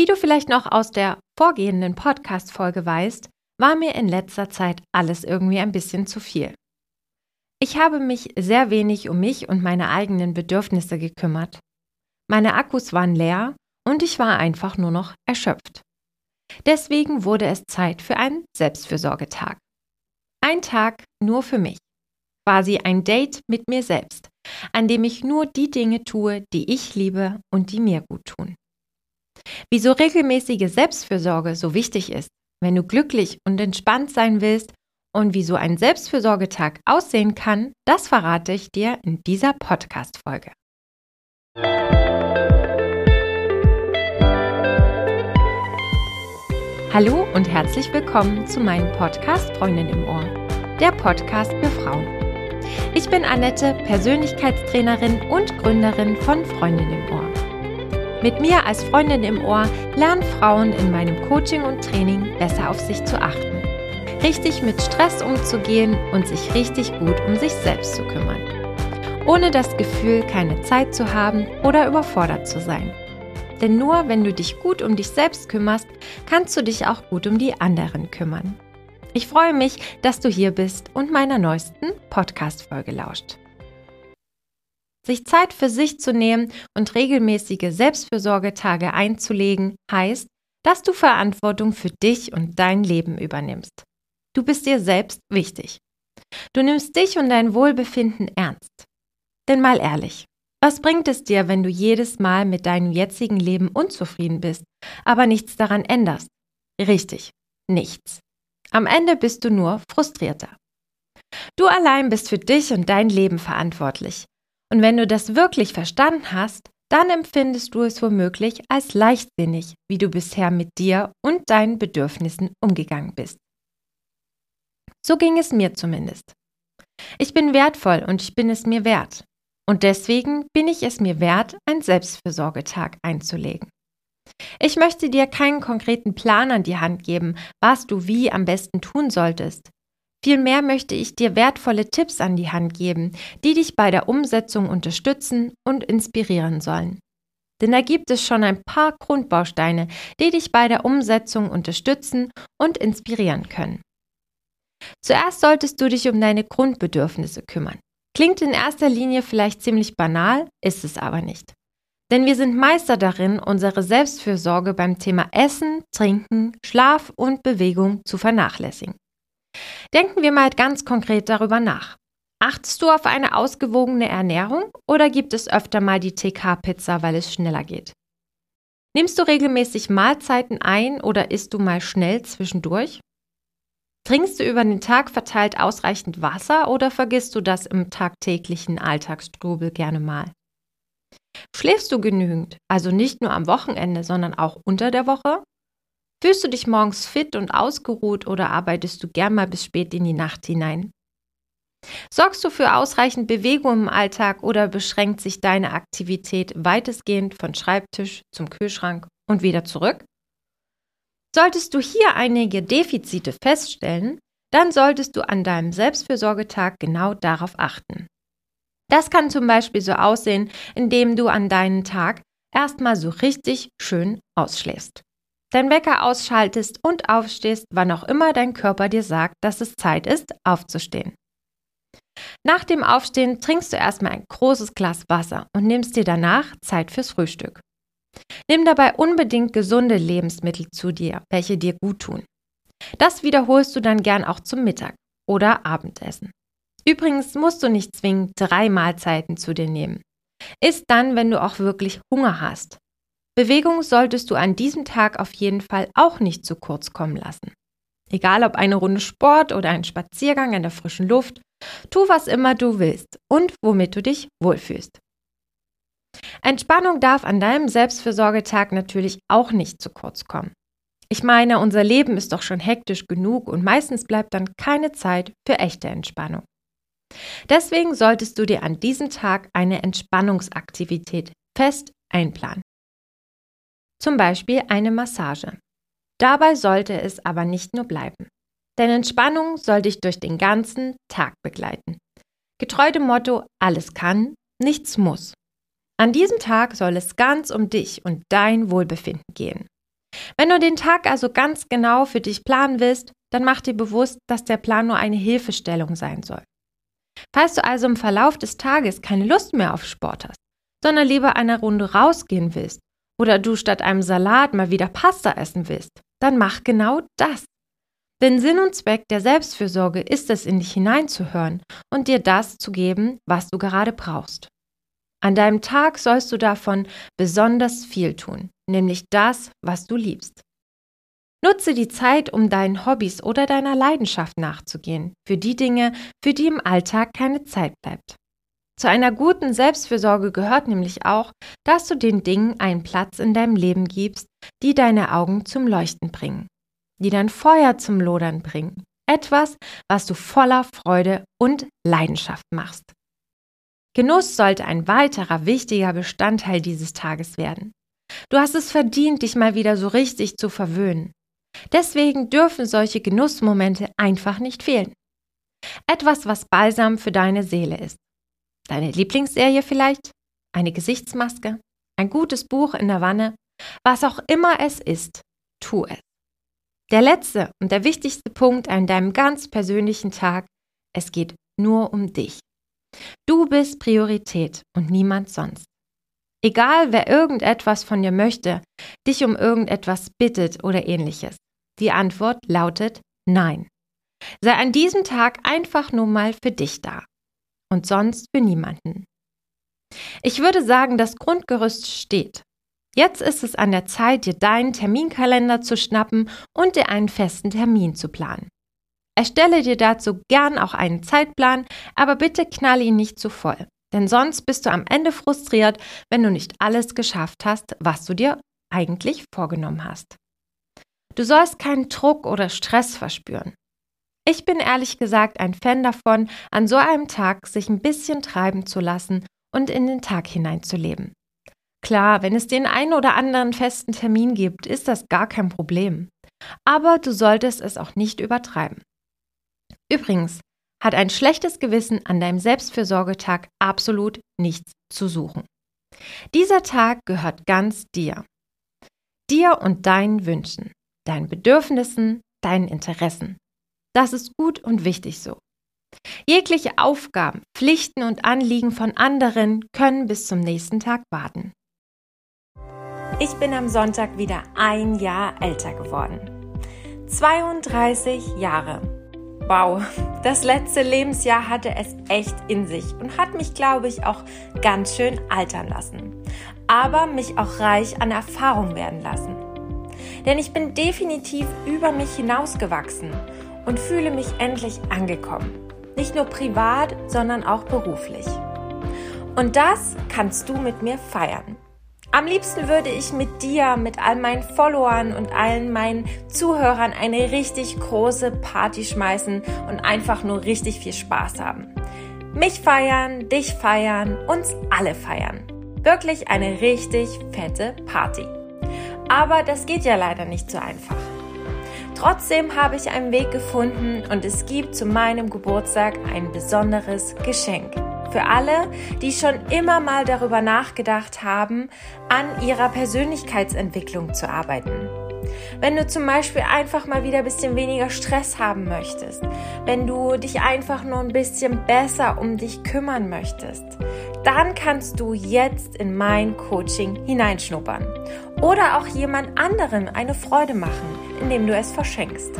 Wie du vielleicht noch aus der vorgehenden Podcast-Folge weißt, war mir in letzter Zeit alles irgendwie ein bisschen zu viel. Ich habe mich sehr wenig um mich und meine eigenen Bedürfnisse gekümmert. Meine Akkus waren leer und ich war einfach nur noch erschöpft. Deswegen wurde es Zeit für einen Selbstfürsorgetag. Ein Tag nur für mich. Quasi ein Date mit mir selbst, an dem ich nur die Dinge tue, die ich liebe und die mir gut tun. Wieso regelmäßige Selbstfürsorge so wichtig ist, wenn du glücklich und entspannt sein willst und wie so ein Selbstfürsorgetag aussehen kann, das verrate ich dir in dieser Podcast-Folge. Hallo und herzlich willkommen zu meinem Podcast Freundin im Ohr, der Podcast für Frauen. Ich bin Annette, Persönlichkeitstrainerin und Gründerin von Freundin im Ohr. Mit mir als Freundin im Ohr lernen Frauen in meinem Coaching und Training besser auf sich zu achten richtig mit Stress umzugehen und sich richtig gut um sich selbst zu kümmern. Ohne das Gefühl, keine Zeit zu haben oder überfordert zu sein. Denn nur wenn du dich gut um dich selbst kümmerst, kannst du dich auch gut um die anderen kümmern. Ich freue mich, dass du hier bist und meiner neuesten Podcast-Folge lauscht. Sich Zeit für sich zu nehmen und regelmäßige Selbstfürsorgetage einzulegen, heißt, dass du Verantwortung für dich und dein Leben übernimmst. Du bist dir selbst wichtig. Du nimmst dich und dein Wohlbefinden ernst. Denn mal ehrlich, was bringt es dir, wenn du jedes Mal mit deinem jetzigen Leben unzufrieden bist, aber nichts daran änderst? Richtig, nichts. Am Ende bist du nur frustrierter. Du allein bist für dich und dein Leben verantwortlich. Und wenn du das wirklich verstanden hast, dann empfindest du es womöglich als leichtsinnig, wie du bisher mit dir und deinen Bedürfnissen umgegangen bist. So ging es mir zumindest. Ich bin wertvoll und ich bin es mir wert. Und deswegen bin ich es mir wert, einen Selbstfürsorgetag einzulegen. Ich möchte dir keinen konkreten Plan an die Hand geben, was du wie am besten tun solltest. Vielmehr möchte ich dir wertvolle Tipps an die Hand geben, die dich bei der Umsetzung unterstützen und inspirieren sollen. Denn da gibt es schon ein paar Grundbausteine, die dich bei der Umsetzung unterstützen und inspirieren können. Zuerst solltest du dich um deine Grundbedürfnisse kümmern. Klingt in erster Linie vielleicht ziemlich banal, ist es aber nicht. Denn wir sind Meister darin, unsere Selbstfürsorge beim Thema Essen, Trinken, Schlaf und Bewegung zu vernachlässigen. Denken wir mal ganz konkret darüber nach. Achtest du auf eine ausgewogene Ernährung oder gibt es öfter mal die TK-Pizza, weil es schneller geht? Nimmst du regelmäßig Mahlzeiten ein oder isst du mal schnell zwischendurch? Trinkst du über den Tag verteilt ausreichend Wasser oder vergisst du das im tagtäglichen Alltagstrubel gerne mal? Schläfst du genügend, also nicht nur am Wochenende, sondern auch unter der Woche? Fühlst du dich morgens fit und ausgeruht oder arbeitest du gern mal bis spät in die Nacht hinein? Sorgst du für ausreichend Bewegung im Alltag oder beschränkt sich deine Aktivität weitestgehend von Schreibtisch zum Kühlschrank und wieder zurück? Solltest du hier einige Defizite feststellen, dann solltest du an deinem Selbstfürsorgetag genau darauf achten. Das kann zum Beispiel so aussehen, indem du an deinen Tag erstmal so richtig schön ausschläfst. Dein Wecker ausschaltest und aufstehst, wann auch immer dein Körper dir sagt, dass es Zeit ist, aufzustehen. Nach dem Aufstehen trinkst du erstmal ein großes Glas Wasser und nimmst dir danach Zeit fürs Frühstück. Nimm dabei unbedingt gesunde Lebensmittel zu dir, welche dir gut tun. Das wiederholst du dann gern auch zum Mittag oder Abendessen. Übrigens musst du nicht zwingend drei Mahlzeiten zu dir nehmen. Iss dann, wenn du auch wirklich Hunger hast. Bewegung solltest du an diesem Tag auf jeden Fall auch nicht zu kurz kommen lassen. Egal ob eine Runde Sport oder ein Spaziergang in der frischen Luft, tu was immer du willst und womit du dich wohlfühlst. Entspannung darf an deinem Selbstfürsorgetag natürlich auch nicht zu kurz kommen. Ich meine, unser Leben ist doch schon hektisch genug und meistens bleibt dann keine Zeit für echte Entspannung. Deswegen solltest du dir an diesem Tag eine Entspannungsaktivität fest einplanen. Zum Beispiel eine Massage. Dabei sollte es aber nicht nur bleiben. Denn Entspannung soll dich durch den ganzen Tag begleiten. Getreu dem Motto, alles kann, nichts muss. An diesem Tag soll es ganz um dich und dein Wohlbefinden gehen. Wenn du den Tag also ganz genau für dich planen willst, dann mach dir bewusst, dass der Plan nur eine Hilfestellung sein soll. Falls du also im Verlauf des Tages keine Lust mehr auf Sport hast, sondern lieber eine Runde rausgehen willst oder du statt einem Salat mal wieder Pasta essen willst, dann mach genau das. Denn Sinn und Zweck der Selbstfürsorge ist es, in dich hineinzuhören und dir das zu geben, was du gerade brauchst. An deinem Tag sollst du davon besonders viel tun, nämlich das, was du liebst. Nutze die Zeit, um deinen Hobbys oder deiner Leidenschaft nachzugehen, für die Dinge, für die im Alltag keine Zeit bleibt. Zu einer guten Selbstfürsorge gehört nämlich auch, dass du den Dingen einen Platz in deinem Leben gibst, die deine Augen zum Leuchten bringen, die dein Feuer zum Lodern bringen. Etwas, was du voller Freude und Leidenschaft machst. Genuss sollte ein weiterer wichtiger Bestandteil dieses Tages werden. Du hast es verdient, dich mal wieder so richtig zu verwöhnen. Deswegen dürfen solche Genussmomente einfach nicht fehlen. Etwas, was Balsam für deine Seele ist. Deine Lieblingsserie vielleicht? Eine Gesichtsmaske? Ein gutes Buch in der Wanne? Was auch immer es ist, tu es. Der letzte und der wichtigste Punkt an deinem ganz persönlichen Tag, es geht nur um dich. Du bist Priorität und niemand sonst. Egal, wer irgendetwas von dir möchte, dich um irgendetwas bittet oder ähnliches. Die Antwort lautet Nein. Sei an diesem Tag einfach nur mal für dich da und sonst für niemanden. Ich würde sagen, das Grundgerüst steht. Jetzt ist es an der Zeit, dir deinen Terminkalender zu schnappen und dir einen festen Termin zu planen. Erstelle dir dazu gern auch einen Zeitplan, aber bitte knall ihn nicht zu voll. Denn sonst bist du am Ende frustriert, wenn du nicht alles geschafft hast, was du dir eigentlich vorgenommen hast. Du sollst keinen Druck oder Stress verspüren. Ich bin ehrlich gesagt ein Fan davon, an so einem Tag sich ein bisschen treiben zu lassen und in den Tag hineinzuleben. Klar, wenn es den einen oder anderen festen Termin gibt, ist das gar kein Problem. Aber du solltest es auch nicht übertreiben. Übrigens hat ein schlechtes Gewissen an deinem Selbstfürsorgetag absolut nichts zu suchen. Dieser Tag gehört ganz dir. Dir und deinen Wünschen, deinen Bedürfnissen, deinen Interessen. Das ist gut und wichtig so. Jegliche Aufgaben, Pflichten und Anliegen von anderen können bis zum nächsten Tag warten. Ich bin am Sonntag wieder ein Jahr älter geworden. 32 Jahre. Wow, das letzte Lebensjahr hatte es echt in sich und hat mich, glaube ich, auch ganz schön altern lassen. Aber mich auch reich an Erfahrung werden lassen. Denn ich bin definitiv über mich hinausgewachsen und fühle mich endlich angekommen. Nicht nur privat, sondern auch beruflich. Und das kannst du mit mir feiern. Am liebsten würde ich mit dir, mit all meinen Followern und allen meinen Zuhörern eine richtig große Party schmeißen und einfach nur richtig viel Spaß haben. Mich feiern, dich feiern, uns alle feiern. Wirklich eine richtig fette Party. Aber das geht ja leider nicht so einfach. Trotzdem habe ich einen Weg gefunden und es gibt zu meinem Geburtstag ein besonderes Geschenk. Für alle, die schon immer mal darüber nachgedacht haben, an ihrer Persönlichkeitsentwicklung zu arbeiten. Wenn du zum Beispiel einfach mal wieder ein bisschen weniger Stress haben möchtest, wenn du dich einfach nur ein bisschen besser um dich kümmern möchtest, dann kannst du jetzt in mein Coaching hineinschnuppern. Oder auch jemand anderen eine Freude machen, indem du es verschenkst.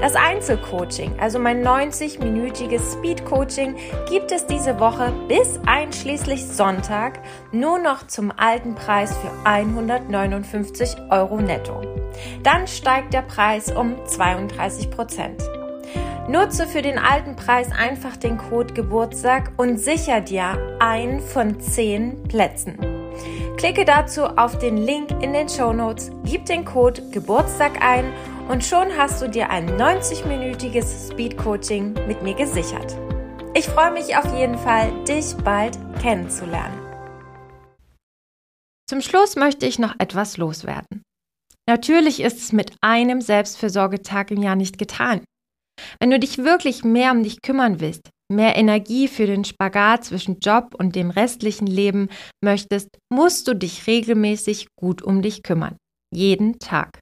Das Einzelcoaching, also mein 90-minütiges Speed-Coaching, gibt es diese Woche bis einschließlich Sonntag nur noch zum alten Preis für 159 Euro netto. Dann steigt der Preis um 32 Prozent. Nutze für den alten Preis einfach den Code Geburtstag und sicher dir einen von 10 Plätzen. Klicke dazu auf den Link in den Show Notes, gib den Code Geburtstag ein und schon hast du dir ein 90-minütiges Speed-Coaching mit mir gesichert. Ich freue mich auf jeden Fall, dich bald kennenzulernen. Zum Schluss möchte ich noch etwas loswerden. Natürlich ist es mit einem Selbstfürsorgetag im Jahr nicht getan. Wenn du dich wirklich mehr um dich kümmern willst, mehr Energie für den Spagat zwischen Job und dem restlichen Leben möchtest, musst du dich regelmäßig gut um dich kümmern. Jeden Tag.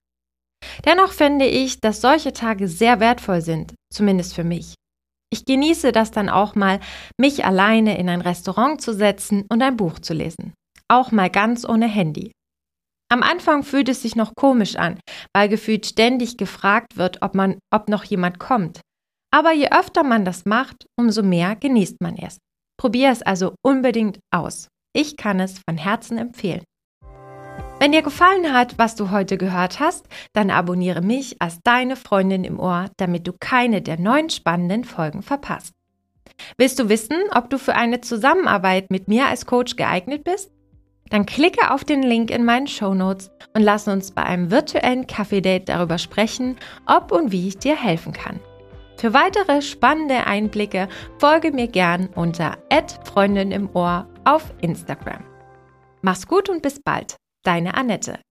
Dennoch finde ich, dass solche Tage sehr wertvoll sind, zumindest für mich. Ich genieße das dann auch mal, mich alleine in ein Restaurant zu setzen und ein Buch zu lesen. Auch mal ganz ohne Handy. Am Anfang fühlt es sich noch komisch an, weil gefühlt ständig gefragt wird, ob man, ob noch jemand kommt. Aber je öfter man das macht, umso mehr genießt man es. Probier es also unbedingt aus. Ich kann es von Herzen empfehlen. Wenn dir gefallen hat, was du heute gehört hast, dann abonniere mich als deine Freundin im Ohr, damit du keine der neuen spannenden Folgen verpasst. Willst du wissen, ob du für eine Zusammenarbeit mit mir als Coach geeignet bist? Dann klicke auf den Link in meinen Show Notes und lass uns bei einem virtuellen Kaffee-Date darüber sprechen, ob und wie ich dir helfen kann. Für weitere spannende Einblicke folge mir gern unter Freundin im Ohr auf Instagram. Mach's gut und bis bald. Deine Annette.